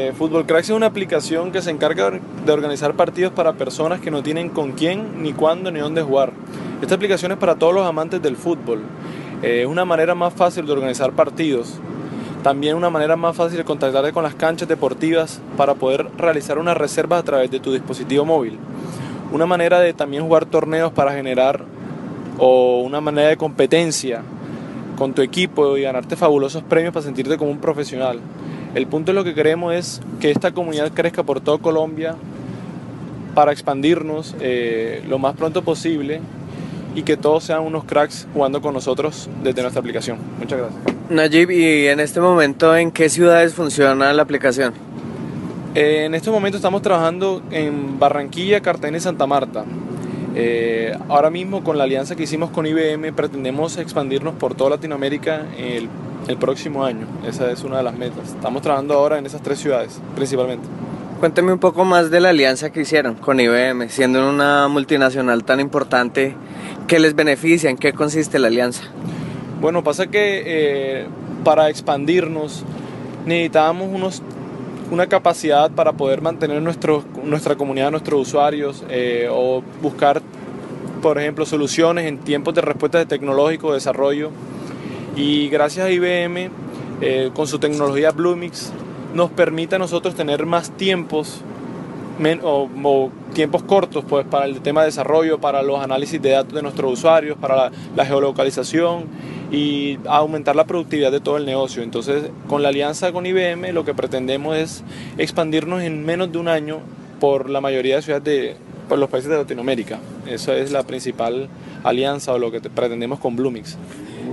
Eh, Football Cracks es una aplicación que se encarga de organizar partidos para personas que no tienen con quién, ni cuándo, ni dónde jugar. Esta aplicación es para todos los amantes del fútbol. Eh, es una manera más fácil de organizar partidos. También una manera más fácil de contactarte con las canchas deportivas para poder realizar unas reservas a través de tu dispositivo móvil. Una manera de también jugar torneos para generar o una manera de competencia con tu equipo y ganarte fabulosos premios para sentirte como un profesional. El punto de lo que queremos es que esta comunidad crezca por toda Colombia para expandirnos eh, lo más pronto posible y que todos sean unos cracks jugando con nosotros desde nuestra aplicación. Muchas gracias. Najib, ¿y en este momento en qué ciudades funciona la aplicación? Eh, en este momento estamos trabajando en Barranquilla, Cartagena y Santa Marta. Eh, ahora mismo con la alianza que hicimos con IBM pretendemos expandirnos por toda Latinoamérica el, el próximo año. Esa es una de las metas. Estamos trabajando ahora en esas tres ciudades principalmente. Cuénteme un poco más de la alianza que hicieron con IBM, siendo una multinacional tan importante, ¿qué les beneficia? ¿En qué consiste la alianza? Bueno, pasa que eh, para expandirnos necesitábamos unos, una capacidad para poder mantener nuestro, nuestra comunidad, nuestros usuarios eh, o buscar, por ejemplo, soluciones en tiempos de respuesta de tecnológico, desarrollo. Y gracias a IBM, eh, con su tecnología Bluemix, nos permite a nosotros tener más tiempos o, tiempos cortos pues, para el tema de desarrollo, para los análisis de datos de nuestros usuarios, para la, la, geolocalización y aumentar la productividad de todo el negocio. Entonces, con la alianza con IBM lo que pretendemos es expandirnos en menos de un año por la mayoría de ciudades de los países de Latinoamérica. Esa es la principal alianza o lo que pretendemos con Bluemix.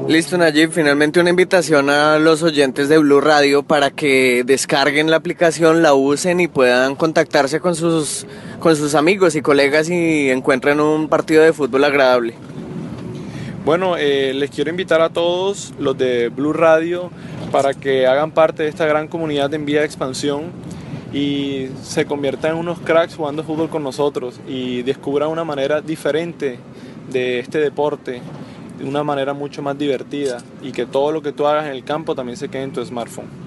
Listo, Najib. Finalmente una invitación a los oyentes de Blue Radio para que descarguen la aplicación, la usen y puedan contactarse con sus, con sus amigos y colegas y encuentren un partido de fútbol agradable. Bueno, eh, les quiero invitar a todos los de Blue Radio para que hagan parte de esta gran comunidad en vía de expansión y se conviertan en unos cracks jugando fútbol con nosotros y descubran una manera diferente de este deporte de una manera mucho más divertida y que todo lo que tú hagas en el campo también se quede en tu smartphone.